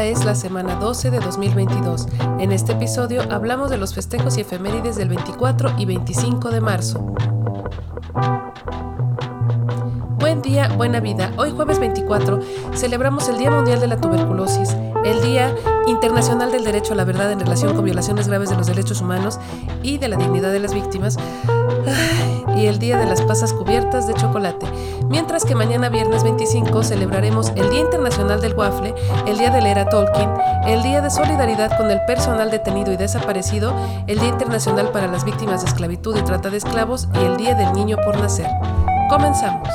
Es la semana 12 de 2022. En este episodio hablamos de los festejos y efemérides del 24 y 25 de marzo. Buen día, buena vida. Hoy jueves 24 celebramos el Día Mundial de la Tuberculosis, el Día Internacional del Derecho a la Verdad en relación con violaciones graves de los derechos humanos y de la dignidad de las víctimas y el Día de las Pasas Cubiertas de Chocolate. Mientras que mañana viernes 25 celebraremos el Día Internacional del Waffle, el Día de la Era Tolkien, el Día de Solidaridad con el Personal Detenido y Desaparecido, el Día Internacional para las Víctimas de Esclavitud y Trata de Esclavos y el Día del Niño por Nacer. Comenzamos.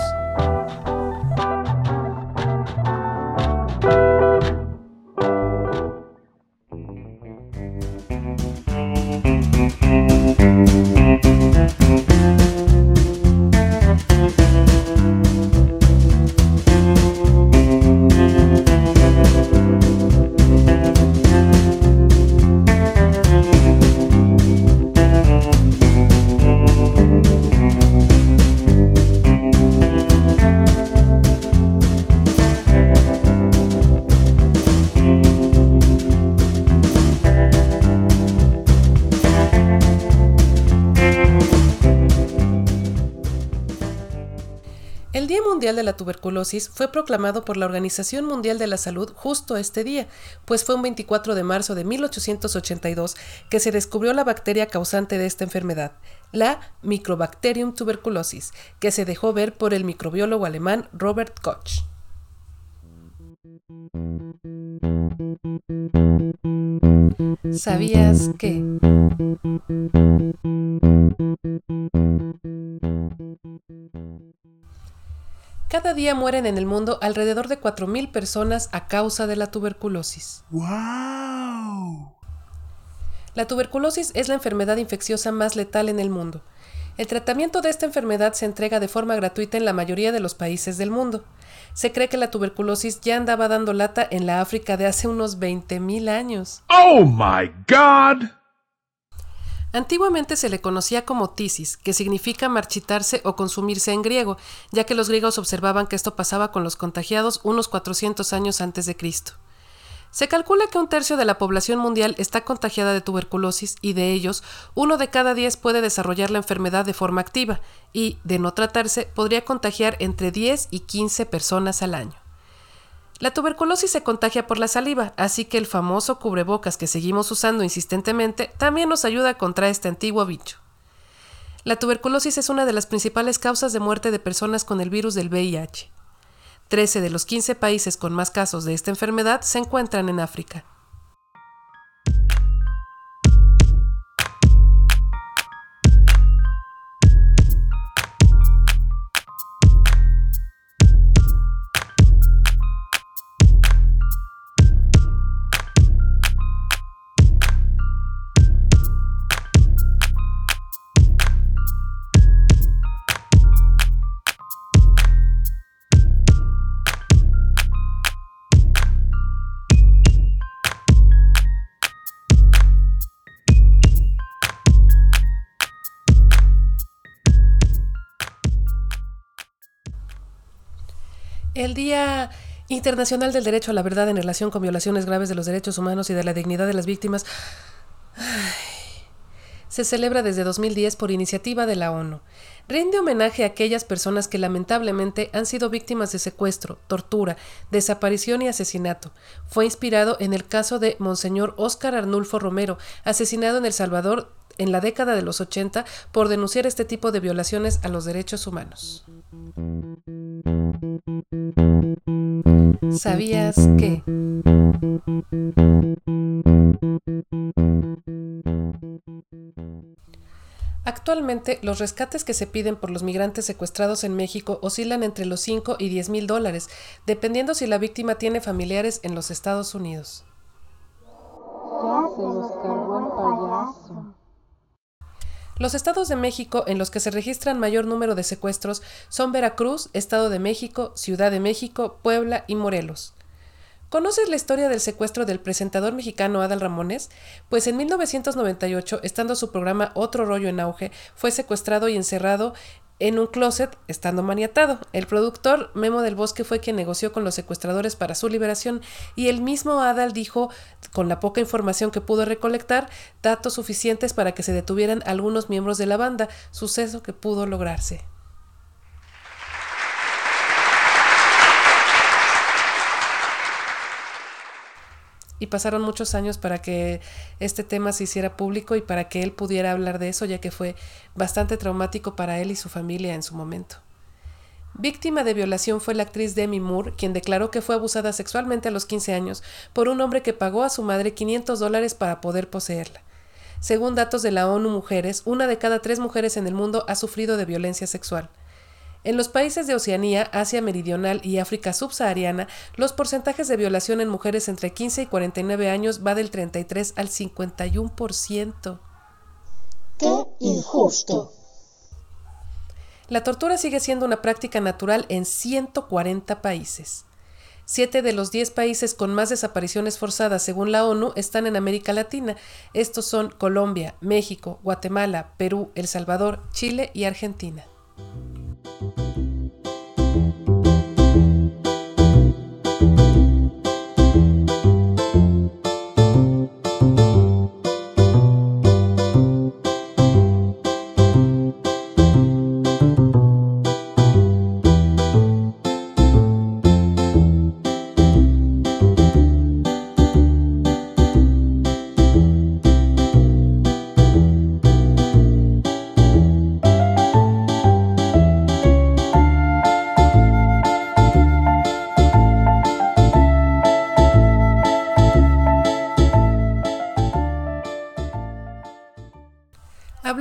La Tuberculosis fue proclamado por la Organización Mundial de la Salud justo este día, pues fue un 24 de marzo de 1882 que se descubrió la bacteria causante de esta enfermedad, la Microbacterium tuberculosis, que se dejó ver por el microbiólogo alemán Robert Koch. ¿Sabías que? Cada día mueren en el mundo alrededor de 4.000 personas a causa de la tuberculosis. ¡Wow! La tuberculosis es la enfermedad infecciosa más letal en el mundo. El tratamiento de esta enfermedad se entrega de forma gratuita en la mayoría de los países del mundo. Se cree que la tuberculosis ya andaba dando lata en la África de hace unos 20.000 años. Oh my god! Antiguamente se le conocía como tisis, que significa marchitarse o consumirse en griego, ya que los griegos observaban que esto pasaba con los contagiados unos 400 años antes de Cristo. Se calcula que un tercio de la población mundial está contagiada de tuberculosis y de ellos, uno de cada diez puede desarrollar la enfermedad de forma activa y, de no tratarse, podría contagiar entre 10 y 15 personas al año. La tuberculosis se contagia por la saliva, así que el famoso cubrebocas que seguimos usando insistentemente también nos ayuda contra este antiguo bicho. La tuberculosis es una de las principales causas de muerte de personas con el virus del VIH. 13 de los 15 países con más casos de esta enfermedad se encuentran en África. El Día Internacional del Derecho a la Verdad en relación con violaciones graves de los derechos humanos y de la dignidad de las víctimas se celebra desde 2010 por iniciativa de la ONU. Rinde homenaje a aquellas personas que lamentablemente han sido víctimas de secuestro, tortura, desaparición y asesinato. Fue inspirado en el caso de Monseñor Óscar Arnulfo Romero, asesinado en El Salvador en la década de los 80 por denunciar este tipo de violaciones a los derechos humanos. ¿Sabías que? Actualmente, los rescates que se piden por los migrantes secuestrados en México oscilan entre los 5 y 10 mil dólares, dependiendo si la víctima tiene familiares en los Estados Unidos. Los estados de México en los que se registran mayor número de secuestros son Veracruz, Estado de México, Ciudad de México, Puebla y Morelos. ¿Conoces la historia del secuestro del presentador mexicano Adal Ramones? Pues en 1998, estando su programa Otro Rollo en auge, fue secuestrado y encerrado en un closet, estando maniatado. El productor Memo del Bosque fue quien negoció con los secuestradores para su liberación y el mismo Adal dijo, con la poca información que pudo recolectar, datos suficientes para que se detuvieran algunos miembros de la banda, suceso que pudo lograrse. Y pasaron muchos años para que este tema se hiciera público y para que él pudiera hablar de eso, ya que fue bastante traumático para él y su familia en su momento. Víctima de violación fue la actriz Demi Moore, quien declaró que fue abusada sexualmente a los 15 años por un hombre que pagó a su madre 500 dólares para poder poseerla. Según datos de la ONU Mujeres, una de cada tres mujeres en el mundo ha sufrido de violencia sexual. En los países de Oceanía, Asia Meridional y África subsahariana, los porcentajes de violación en mujeres entre 15 y 49 años va del 33 al 51%. ¡Qué injusto! La tortura sigue siendo una práctica natural en 140 países. Siete de los diez países con más desapariciones forzadas, según la ONU, están en América Latina. Estos son Colombia, México, Guatemala, Perú, El Salvador, Chile y Argentina.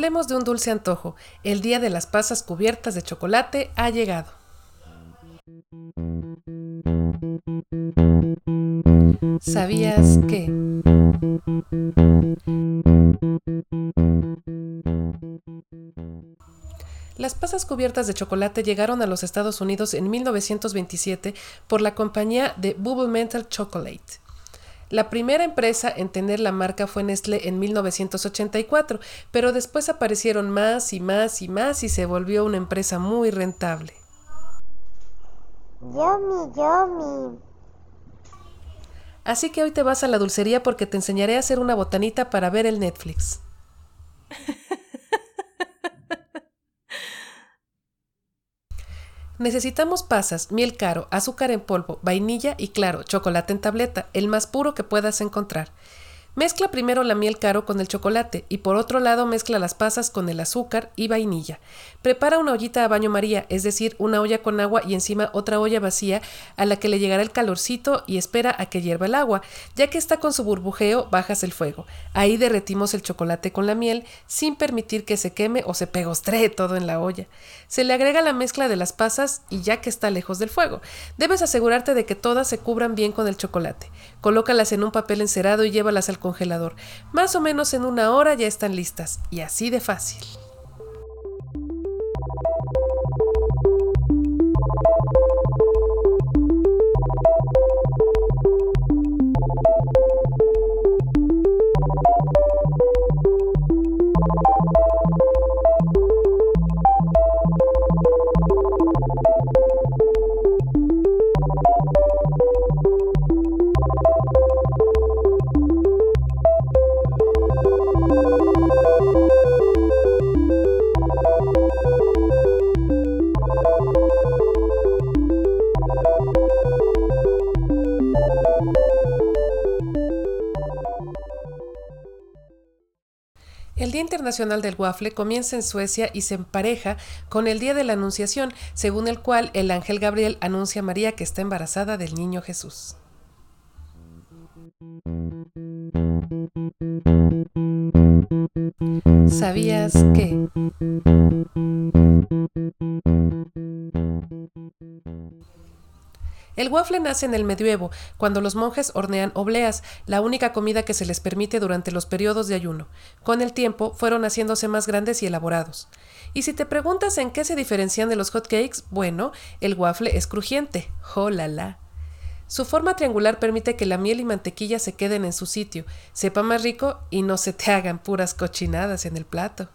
Hablemos de un dulce antojo. El día de las pasas cubiertas de chocolate ha llegado. ¿Sabías que? Las pasas cubiertas de chocolate llegaron a los Estados Unidos en 1927 por la compañía de Bubble Mental Chocolate. La primera empresa en tener la marca fue Nestlé en 1984, pero después aparecieron más y más y más y se volvió una empresa muy rentable. Yomi, yomi. Así que hoy te vas a la dulcería porque te enseñaré a hacer una botanita para ver el Netflix. Necesitamos pasas, miel caro, azúcar en polvo, vainilla y claro, chocolate en tableta, el más puro que puedas encontrar. Mezcla primero la miel caro con el chocolate y por otro lado mezcla las pasas con el azúcar y vainilla. Prepara una ollita a baño María, es decir, una olla con agua y encima otra olla vacía a la que le llegará el calorcito y espera a que hierva el agua. Ya que está con su burbujeo, bajas el fuego. Ahí derretimos el chocolate con la miel sin permitir que se queme o se pegostre todo en la olla. Se le agrega la mezcla de las pasas y ya que está lejos del fuego. Debes asegurarte de que todas se cubran bien con el chocolate. Colócalas en un papel encerado y llévalas al congelador. Más o menos en una hora ya están listas, y así de fácil. Del Waffle comienza en Suecia y se empareja con el Día de la Anunciación, según el cual el ángel Gabriel anuncia a María que está embarazada del niño Jesús. ¿Sabías que? Waffle nace en el medioevo, cuando los monjes hornean obleas, la única comida que se les permite durante los periodos de ayuno. Con el tiempo fueron haciéndose más grandes y elaborados. Y si te preguntas en qué se diferencian de los hotcakes, bueno, el waffle es crujiente. ¡Oh, la, la! Su forma triangular permite que la miel y mantequilla se queden en su sitio, sepa más rico y no se te hagan puras cochinadas en el plato.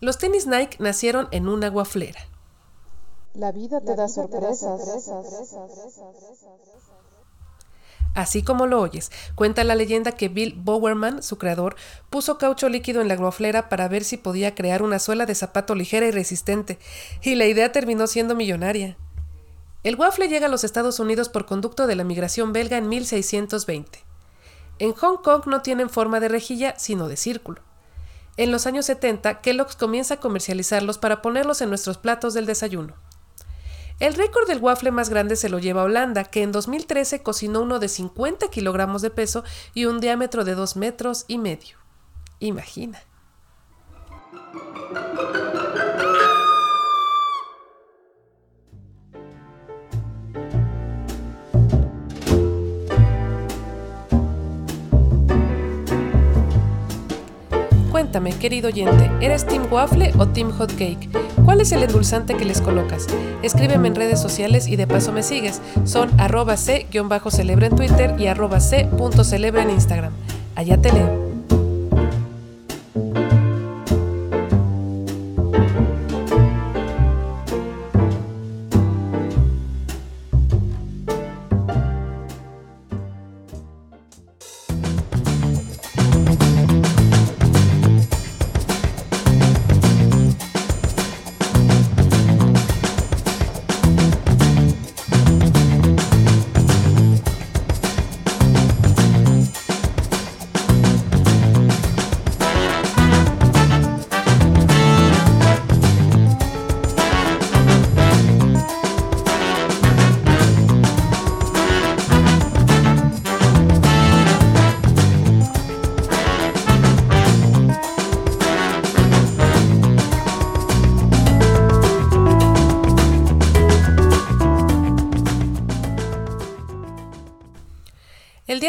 Los tenis Nike nacieron en una guaflera. La vida te da sorpresas. Así como lo oyes, cuenta la leyenda que Bill Bowerman, su creador, puso caucho líquido en la guaflera para ver si podía crear una suela de zapato ligera y resistente, y la idea terminó siendo millonaria. El waffle llega a los Estados Unidos por conducto de la migración belga en 1620. En Hong Kong no tienen forma de rejilla, sino de círculo. En los años 70, Kellogg's comienza a comercializarlos para ponerlos en nuestros platos del desayuno. El récord del waffle más grande se lo lleva Holanda, que en 2013 cocinó uno de 50 kilogramos de peso y un diámetro de 2 metros y medio. Imagina. Cuéntame, querido oyente, ¿eres Team Waffle o Team Hot Cake? ¿Cuál es el endulzante que les colocas? Escríbeme en redes sociales y de paso me sigues. Son arroba c-celebra en Twitter y arroba c.celebra en Instagram. Allá te leo.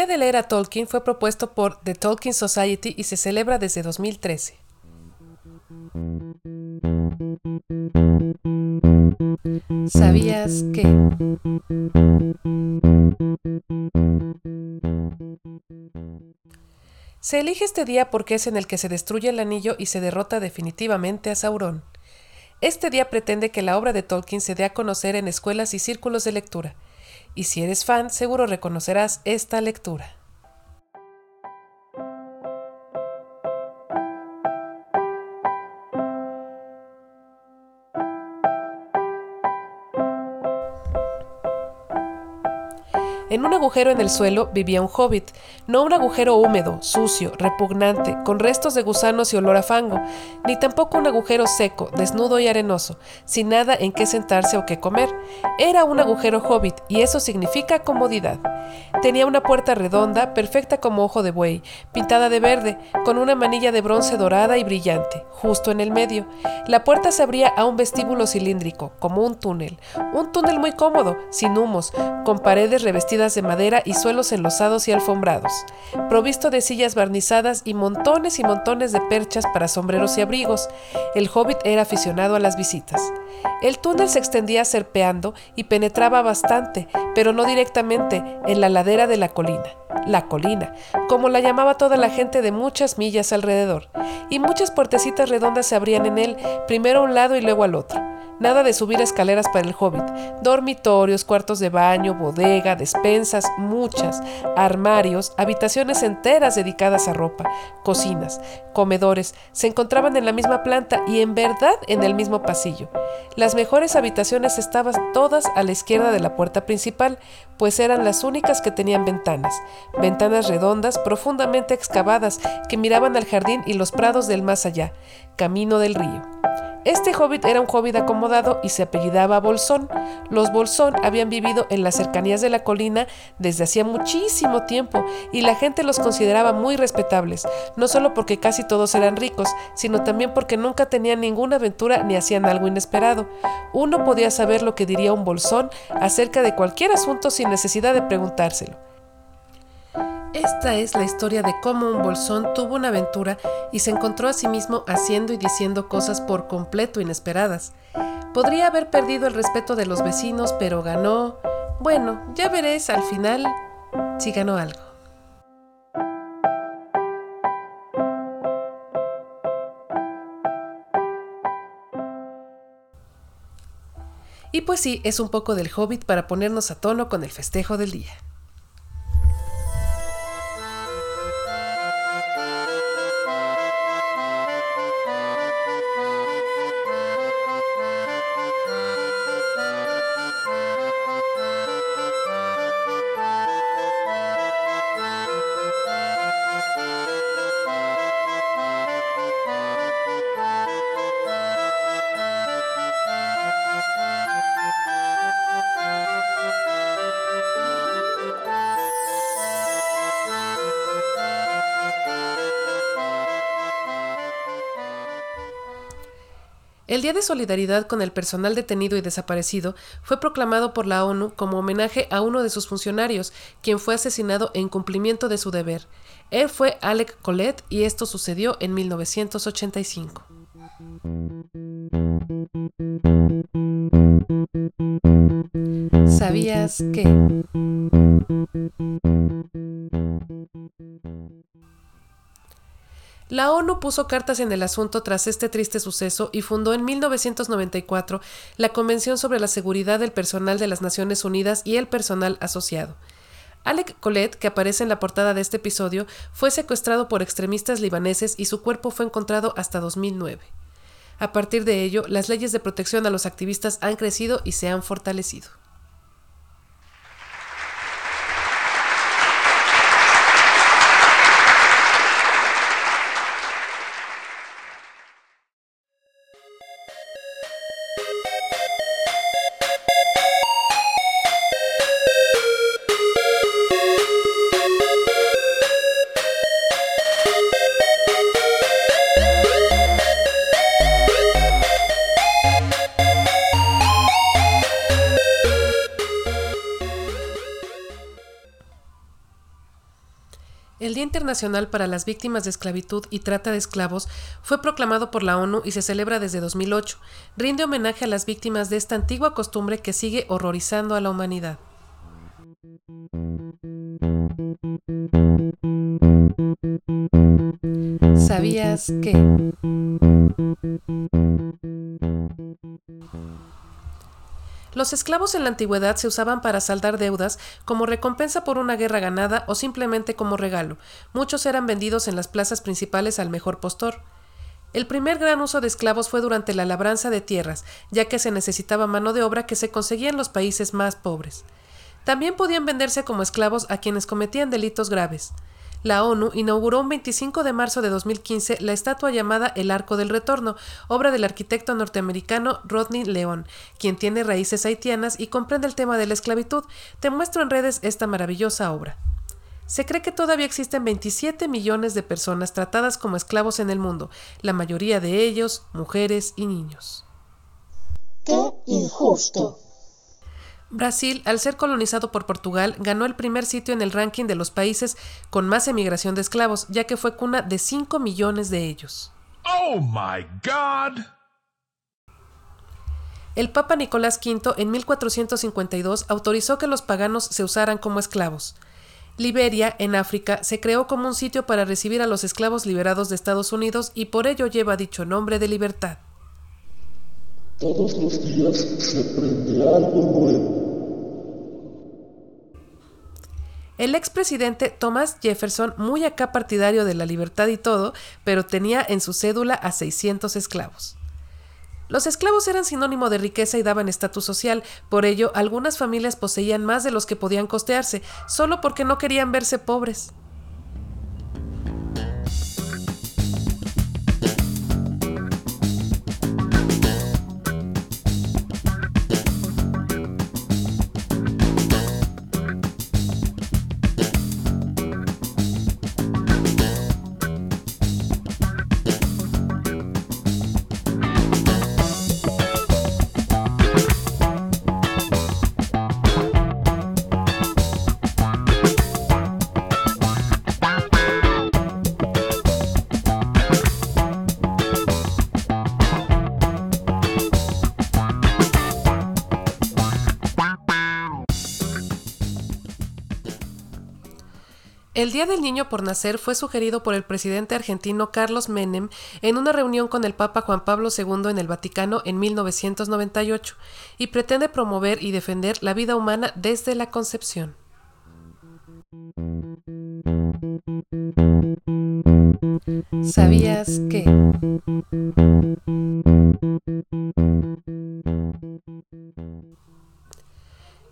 De leer a Tolkien fue propuesto por The Tolkien Society y se celebra desde 2013. ¿Sabías que? Se elige este día porque es en el que se destruye el anillo y se derrota definitivamente a Sauron. Este día pretende que la obra de Tolkien se dé a conocer en escuelas y círculos de lectura y si eres fan seguro reconocerás esta lectura. En un agujero en el suelo vivía un hobbit, no un agujero húmedo, sucio, repugnante, con restos de gusanos y olor a fango, ni tampoco un agujero seco, desnudo y arenoso, sin nada en qué sentarse o qué comer. Era un agujero hobbit y eso significa comodidad. Tenía una puerta redonda, perfecta como ojo de buey, pintada de verde, con una manilla de bronce dorada y brillante, justo en el medio. La puerta se abría a un vestíbulo cilíndrico, como un túnel, un túnel muy cómodo, sin humos, con paredes revestidas de madera y suelos enlosados y alfombrados, provisto de sillas barnizadas y montones y montones de perchas para sombreros y abrigos. El hobbit era aficionado a las visitas. El túnel se extendía serpeando y penetraba bastante, pero no directamente, en la ladera de la colina. La colina, como la llamaba toda la gente de muchas millas alrededor, y muchas puertecitas redondas se abrían en él, primero a un lado y luego al otro. Nada de subir escaleras para el hobbit. Dormitorios, cuartos de baño, bodega, despensas, muchas, armarios, habitaciones enteras dedicadas a ropa, cocinas, comedores, se encontraban en la misma planta y en verdad en el mismo pasillo. Las mejores habitaciones estaban todas a la izquierda de la puerta principal, pues eran las únicas que tenían ventanas, ventanas redondas profundamente excavadas que miraban al jardín y los prados del más allá, camino del río. Este hobbit era un hobbit acomodado y se apellidaba Bolsón. Los Bolsón habían vivido en las cercanías de la colina desde hacía muchísimo tiempo y la gente los consideraba muy respetables, no solo porque casi todos eran ricos, sino también porque nunca tenían ninguna aventura ni hacían algo inesperado. Uno podía saber lo que diría un Bolsón acerca de cualquier asunto sin necesidad de preguntárselo. Esta es la historia de cómo un bolsón tuvo una aventura y se encontró a sí mismo haciendo y diciendo cosas por completo inesperadas. Podría haber perdido el respeto de los vecinos, pero ganó... Bueno, ya veréis al final si ganó algo. Y pues sí, es un poco del hobbit para ponernos a tono con el festejo del día. El Día de Solidaridad con el personal detenido y desaparecido fue proclamado por la ONU como homenaje a uno de sus funcionarios, quien fue asesinado en cumplimiento de su deber. Él fue Alec Colette y esto sucedió en 1985. ¿Sabías que? La ONU puso cartas en el asunto tras este triste suceso y fundó en 1994 la Convención sobre la Seguridad del Personal de las Naciones Unidas y el Personal Asociado. Alec Colette, que aparece en la portada de este episodio, fue secuestrado por extremistas libaneses y su cuerpo fue encontrado hasta 2009. A partir de ello, las leyes de protección a los activistas han crecido y se han fortalecido. Día Internacional para las Víctimas de Esclavitud y Trata de Esclavos fue proclamado por la ONU y se celebra desde 2008. Rinde homenaje a las víctimas de esta antigua costumbre que sigue horrorizando a la humanidad. ¿Sabías que? Los esclavos en la antigüedad se usaban para saldar deudas como recompensa por una guerra ganada o simplemente como regalo. Muchos eran vendidos en las plazas principales al mejor postor. El primer gran uso de esclavos fue durante la labranza de tierras, ya que se necesitaba mano de obra que se conseguía en los países más pobres. También podían venderse como esclavos a quienes cometían delitos graves la ONU inauguró un 25 de marzo de 2015 la estatua llamada El Arco del Retorno, obra del arquitecto norteamericano Rodney León, quien tiene raíces haitianas y comprende el tema de la esclavitud. Te muestro en redes esta maravillosa obra. Se cree que todavía existen 27 millones de personas tratadas como esclavos en el mundo, la mayoría de ellos mujeres y niños. ¡Qué injusto! Brasil, al ser colonizado por Portugal, ganó el primer sitio en el ranking de los países con más emigración de esclavos, ya que fue cuna de 5 millones de ellos. Oh my God! El Papa Nicolás V en 1452 autorizó que los paganos se usaran como esclavos. Liberia, en África, se creó como un sitio para recibir a los esclavos liberados de Estados Unidos y por ello lleva dicho nombre de libertad. Todos los días se prende algo nuevo. El expresidente Thomas Jefferson, muy acá partidario de la libertad y todo, pero tenía en su cédula a 600 esclavos. Los esclavos eran sinónimo de riqueza y daban estatus social, por ello algunas familias poseían más de los que podían costearse, solo porque no querían verse pobres. El Día del Niño por Nacer fue sugerido por el presidente argentino Carlos Menem en una reunión con el Papa Juan Pablo II en el Vaticano en 1998 y pretende promover y defender la vida humana desde la concepción. ¿Sabías que?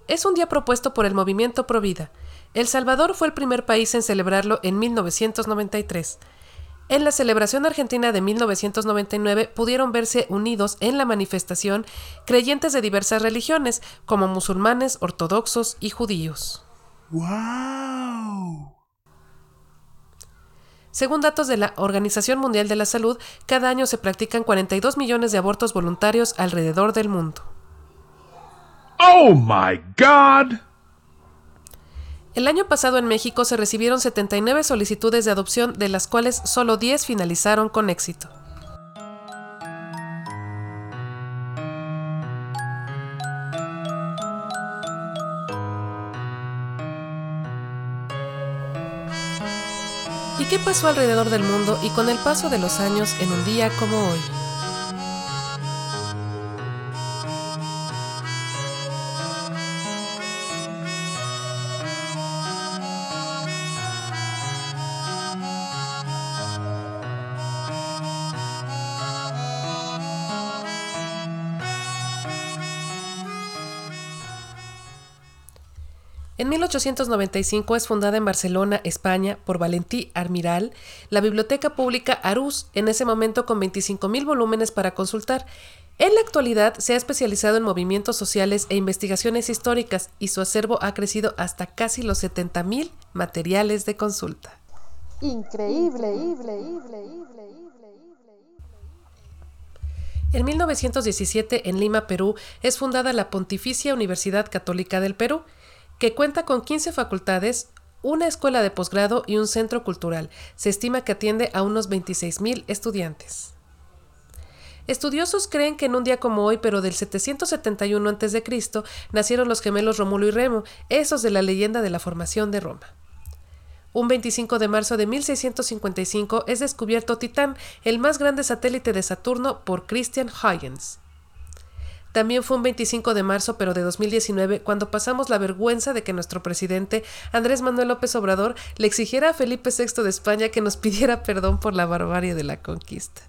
Es un día propuesto por el movimiento Provida. El Salvador fue el primer país en celebrarlo en 1993. En la celebración argentina de 1999 pudieron verse unidos en la manifestación creyentes de diversas religiones, como musulmanes, ortodoxos y judíos. Wow. Según datos de la Organización Mundial de la Salud, cada año se practican 42 millones de abortos voluntarios alrededor del mundo. Oh my god. El año pasado en México se recibieron 79 solicitudes de adopción, de las cuales solo 10 finalizaron con éxito. ¿Y qué pasó alrededor del mundo y con el paso de los años en un día como hoy? 1895 es fundada en Barcelona, España, por Valentí Armiral, la Biblioteca Pública Arús, en ese momento con 25.000 volúmenes para consultar. En la actualidad se ha especializado en movimientos sociales e investigaciones históricas y su acervo ha crecido hasta casi los 70.000 materiales de consulta. Increíble. En 1917, en Lima, Perú, es fundada la Pontificia Universidad Católica del Perú, que cuenta con 15 facultades, una escuela de posgrado y un centro cultural. Se estima que atiende a unos 26.000 estudiantes. Estudiosos creen que en un día como hoy, pero del 771 a.C., nacieron los gemelos Rómulo y Remo, esos de la leyenda de la formación de Roma. Un 25 de marzo de 1655 es descubierto Titán, el más grande satélite de Saturno, por Christian Huygens. También fue un 25 de marzo, pero de 2019, cuando pasamos la vergüenza de que nuestro presidente, Andrés Manuel López Obrador, le exigiera a Felipe VI de España que nos pidiera perdón por la barbarie de la conquista.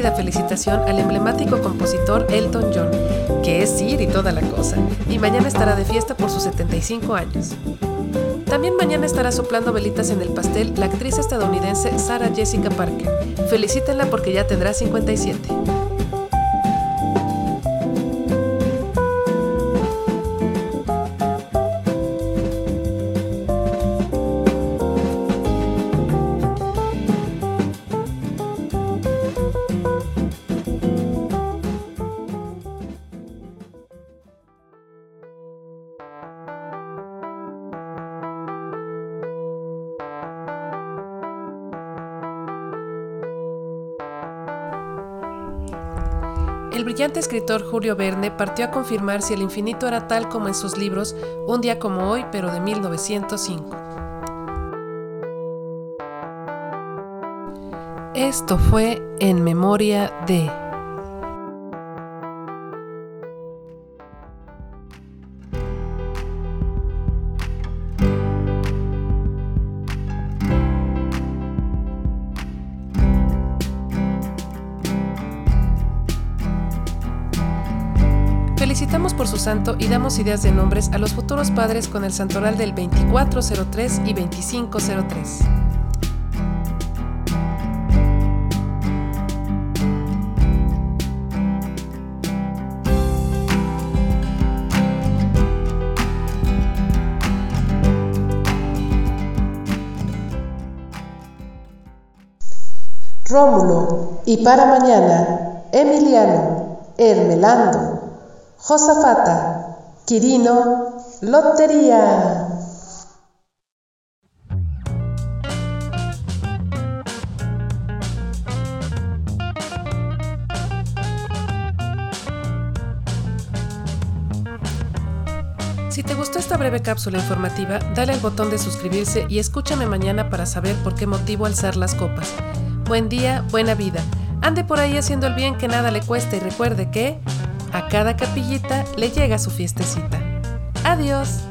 Cálida felicitación al emblemático compositor Elton John, que es Sir y toda la cosa, y mañana estará de fiesta por sus 75 años. También mañana estará soplando velitas en el pastel la actriz estadounidense Sarah Jessica Parker. Felicítenla porque ya tendrá 57. Brillante escritor Julio Verne partió a confirmar si el infinito era tal como en sus libros Un día como hoy, pero de 1905. Esto fue En Memoria de... por su santo y damos ideas de nombres a los futuros padres con el santoral del 2403 y 2503. Rómulo y para mañana Emiliano, Hermelando, Josafata, Quirino, Lotería. Si te gustó esta breve cápsula informativa, dale al botón de suscribirse y escúchame mañana para saber por qué motivo alzar las copas. Buen día, buena vida. Ande por ahí haciendo el bien que nada le cuesta y recuerde que a cada capillita le llega su fiestecita. Adiós.